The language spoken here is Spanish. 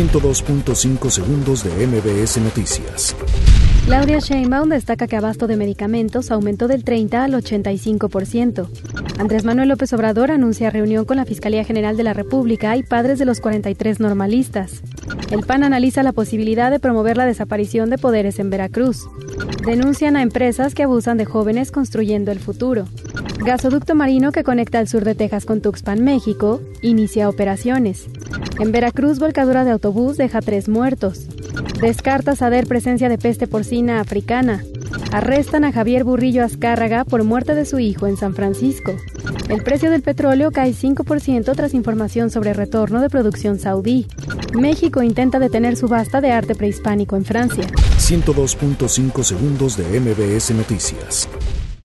102.5 segundos de MBS Noticias. Claudia Sheinbaum destaca que abasto de medicamentos aumentó del 30 al 85%. Andrés Manuel López Obrador anuncia reunión con la Fiscalía General de la República y padres de los 43 normalistas. El PAN analiza la posibilidad de promover la desaparición de poderes en Veracruz. Denuncian a empresas que abusan de jóvenes construyendo el futuro. Gasoducto marino que conecta el sur de Texas con Tuxpan, México, inicia operaciones. En Veracruz, volcadura de autobús deja tres muertos. Descarta saber presencia de peste porcina africana. Arrestan a Javier Burrillo Azcárraga por muerte de su hijo en San Francisco. El precio del petróleo cae 5% tras información sobre retorno de producción saudí. México intenta detener subasta de arte prehispánico en Francia. 102.5 segundos de MBS Noticias.